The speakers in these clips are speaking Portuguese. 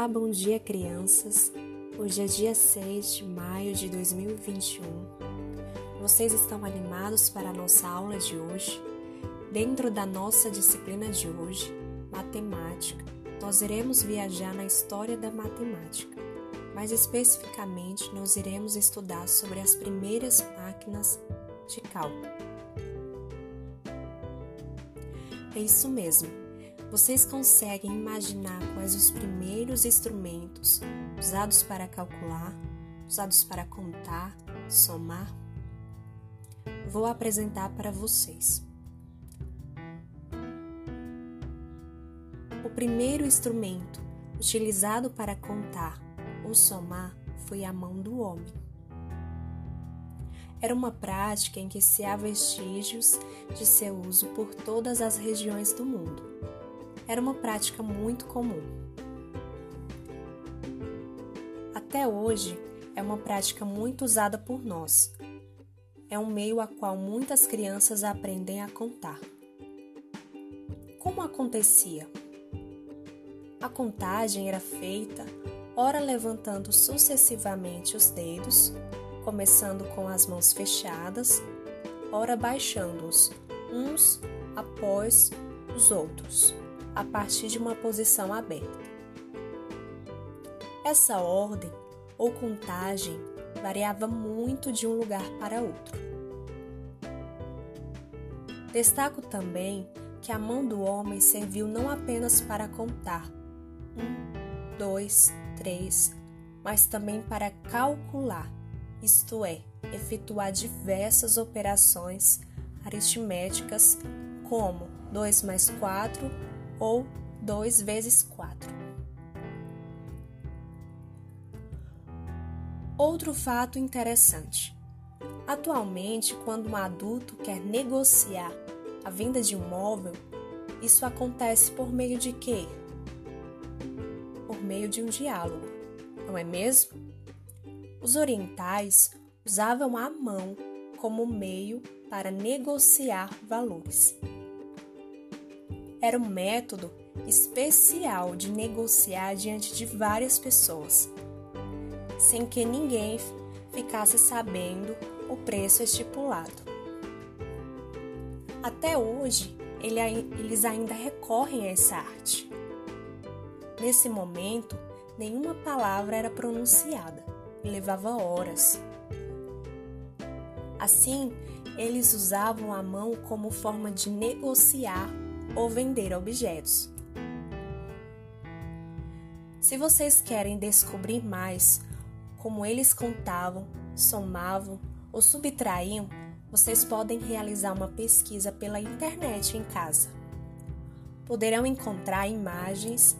Olá, bom dia, crianças. Hoje é dia 6 de maio de 2021. Vocês estão animados para a nossa aula de hoje? Dentro da nossa disciplina de hoje, matemática, nós iremos viajar na história da matemática. Mais especificamente, nós iremos estudar sobre as primeiras máquinas de cálculo. É isso mesmo. Vocês conseguem imaginar quais os primeiros instrumentos usados para calcular, usados para contar, somar? Vou apresentar para vocês. O primeiro instrumento utilizado para contar ou somar foi a mão do homem. Era uma prática em que se há vestígios de seu uso por todas as regiões do mundo era uma prática muito comum. Até hoje, é uma prática muito usada por nós. É um meio a qual muitas crianças aprendem a contar. Como acontecia? A contagem era feita, ora levantando sucessivamente os dedos, começando com as mãos fechadas, ora baixando-os uns após os outros a partir de uma posição aberta. Essa ordem ou contagem variava muito de um lugar para outro. Destaco também que a mão do homem serviu não apenas para contar um, dois, três, mas também para calcular, isto é, efetuar diversas operações aritméticas como 2 mais 4 ou 2 vezes 4. Outro fato interessante. Atualmente, quando um adulto quer negociar a venda de um móvel, isso acontece por meio de quê? Por meio de um diálogo, não é mesmo? Os orientais usavam a mão como meio para negociar valores era um método especial de negociar diante de várias pessoas, sem que ninguém ficasse sabendo o preço estipulado. Até hoje, eles ainda recorrem a essa arte. Nesse momento, nenhuma palavra era pronunciada e levava horas. Assim, eles usavam a mão como forma de negociar ou vender objetos. Se vocês querem descobrir mais como eles contavam, somavam ou subtraíam, vocês podem realizar uma pesquisa pela internet em casa. Poderão encontrar imagens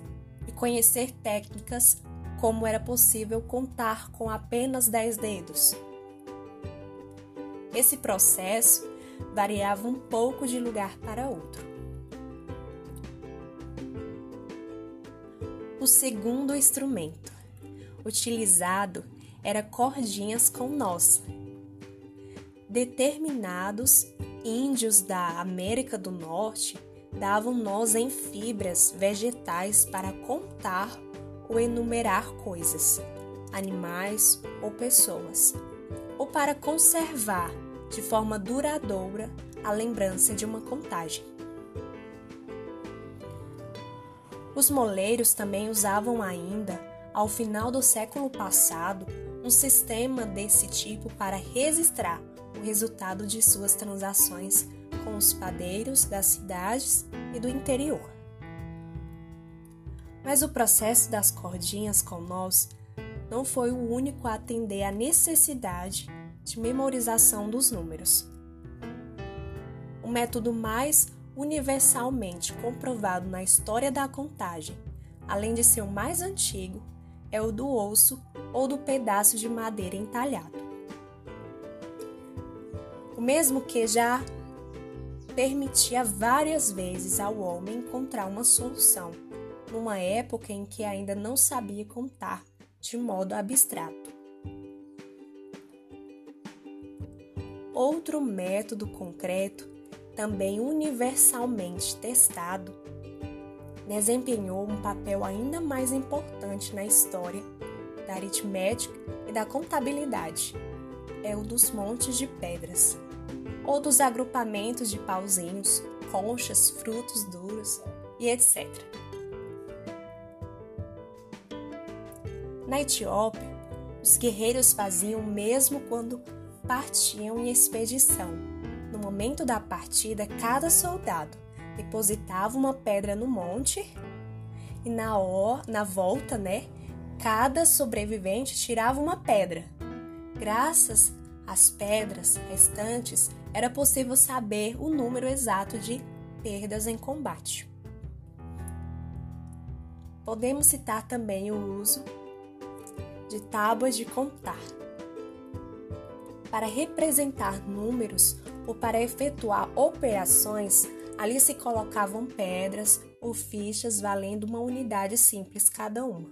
e conhecer técnicas como era possível contar com apenas 10 dedos. Esse processo variava um pouco de lugar para outro. Segundo instrumento utilizado era cordinhas com nós. Determinados índios da América do Norte davam nós em fibras vegetais para contar ou enumerar coisas, animais ou pessoas, ou para conservar de forma duradoura a lembrança de uma contagem. Os moleiros também usavam ainda, ao final do século passado, um sistema desse tipo para registrar o resultado de suas transações com os padeiros das cidades e do interior. Mas o processo das cordinhas com nós não foi o único a atender à necessidade de memorização dos números. O método mais universalmente comprovado na história da contagem, além de ser o mais antigo, é o do osso ou do pedaço de madeira entalhado. O mesmo que já permitia várias vezes ao homem encontrar uma solução, numa época em que ainda não sabia contar de modo abstrato. Outro método concreto também universalmente testado desempenhou um papel ainda mais importante na história da aritmética e da contabilidade. É o dos montes de pedras, ou dos agrupamentos de pauzinhos, conchas, frutos duros e etc. Na Etiópia, os guerreiros faziam o mesmo quando partiam em expedição. Momento da partida, cada soldado depositava uma pedra no monte e na, ó, na volta, né, cada sobrevivente tirava uma pedra. Graças às pedras restantes, era possível saber o número exato de perdas em combate. Podemos citar também o uso de tábuas de contar para representar números ou para efetuar operações Ali se colocavam pedras ou fichas valendo uma unidade simples cada uma.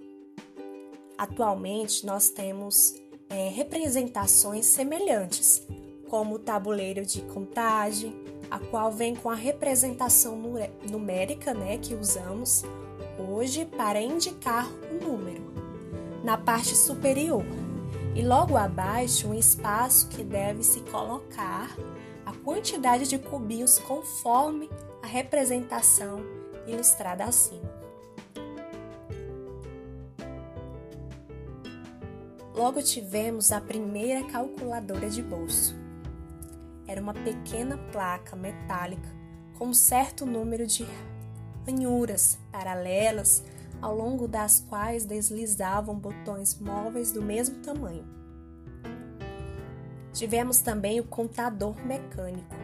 Atualmente, nós temos é, representações semelhantes, como o tabuleiro de contagem, a qual vem com a representação numérica né, que usamos hoje para indicar o número, na parte superior, e logo abaixo um espaço que deve se colocar quantidade de cubinhos conforme a representação ilustrada acima. Logo tivemos a primeira calculadora de bolso. Era uma pequena placa metálica com certo número de ranhuras paralelas ao longo das quais deslizavam botões móveis do mesmo tamanho. Tivemos também o contador mecânico.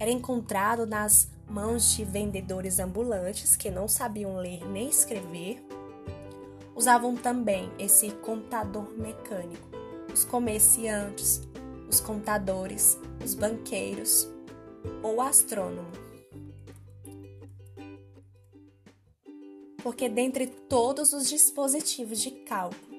Era encontrado nas mãos de vendedores ambulantes que não sabiam ler nem escrever. Usavam também esse contador mecânico os comerciantes, os contadores, os banqueiros ou astrônomo. Porque dentre todos os dispositivos de cálculo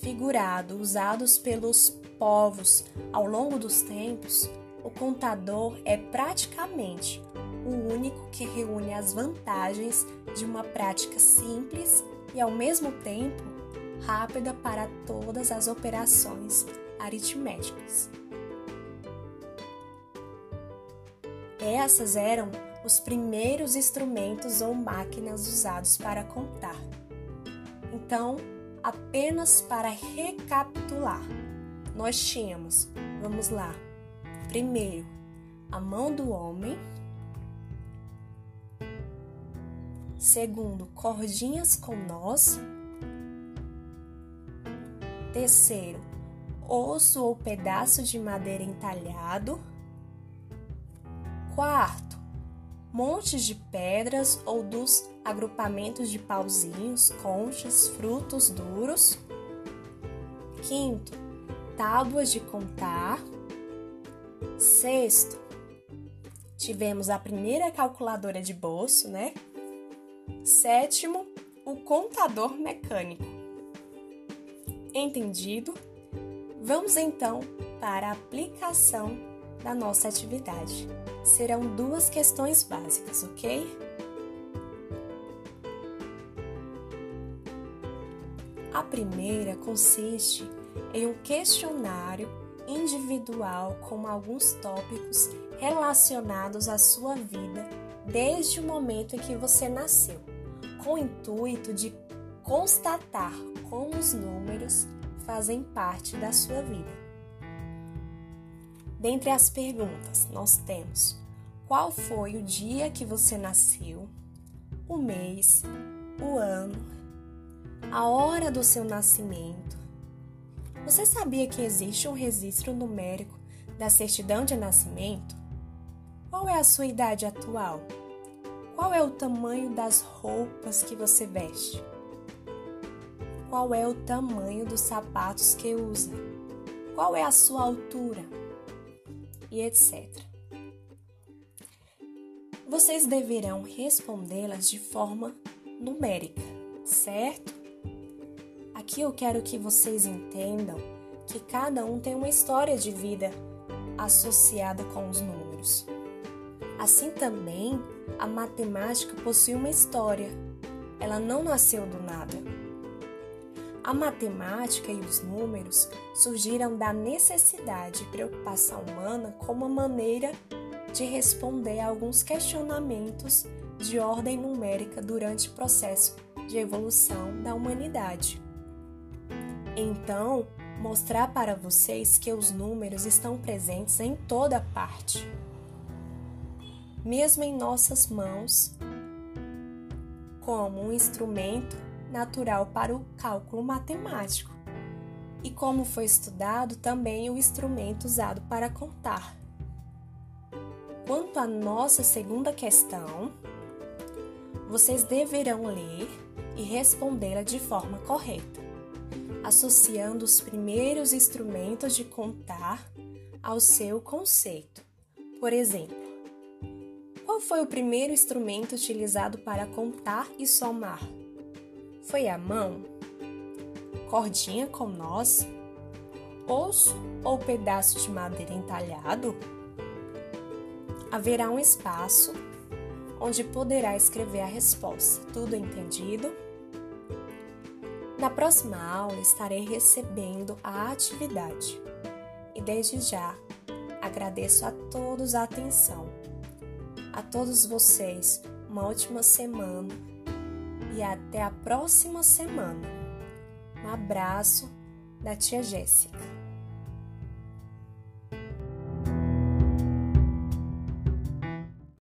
figurado usados pelos povos ao longo dos tempos, o contador é praticamente o único que reúne as vantagens de uma prática simples e ao mesmo tempo rápida para todas as operações aritméticas. Essas eram os primeiros instrumentos ou máquinas usados para contar. Então, apenas para recapitular, nós tínhamos, vamos lá, primeiro, a mão do homem, segundo, cordinhas com nós, terceiro, osso ou pedaço de madeira entalhado, quarto, montes de pedras ou dos agrupamentos de pauzinhos, conchas, frutos duros. Quinto, tábuas de contar. Sexto, tivemos a primeira calculadora de bolso, né? Sétimo, o contador mecânico. Entendido? Vamos então para a aplicação da nossa atividade. Serão duas questões básicas, ok? A primeira consiste em um questionário individual com alguns tópicos relacionados à sua vida desde o momento em que você nasceu, com o intuito de constatar como os números fazem parte da sua vida. Dentre as perguntas, nós temos: qual foi o dia que você nasceu, o mês, o ano, a hora do seu nascimento, você sabia que existe um registro numérico da certidão de nascimento? Qual é a sua idade atual? Qual é o tamanho das roupas que você veste? Qual é o tamanho dos sapatos que usa? Qual é a sua altura? E etc. Vocês deverão respondê-las de forma numérica, certo? Aqui eu quero que vocês entendam que cada um tem uma história de vida associada com os números. Assim também, a matemática possui uma história. Ela não nasceu do nada. A matemática e os números surgiram da necessidade e preocupação humana como uma maneira de responder a alguns questionamentos de ordem numérica durante o processo de evolução da humanidade. Então, mostrar para vocês que os números estão presentes em toda parte, mesmo em nossas mãos, como um instrumento natural para o cálculo matemático. E como foi estudado também o instrumento usado para contar. Quanto à nossa segunda questão, vocês deverão ler e respondê-la de forma correta, associando os primeiros instrumentos de contar ao seu conceito. Por exemplo, qual foi o primeiro instrumento utilizado para contar e somar? Foi a mão? Cordinha com nós? Osso ou pedaço de madeira entalhado? Haverá um espaço onde poderá escrever a resposta. Tudo entendido? Na próxima aula estarei recebendo a atividade. E desde já agradeço a todos a atenção. A todos vocês, uma ótima semana e até a próxima semana. Um abraço da tia Jéssica.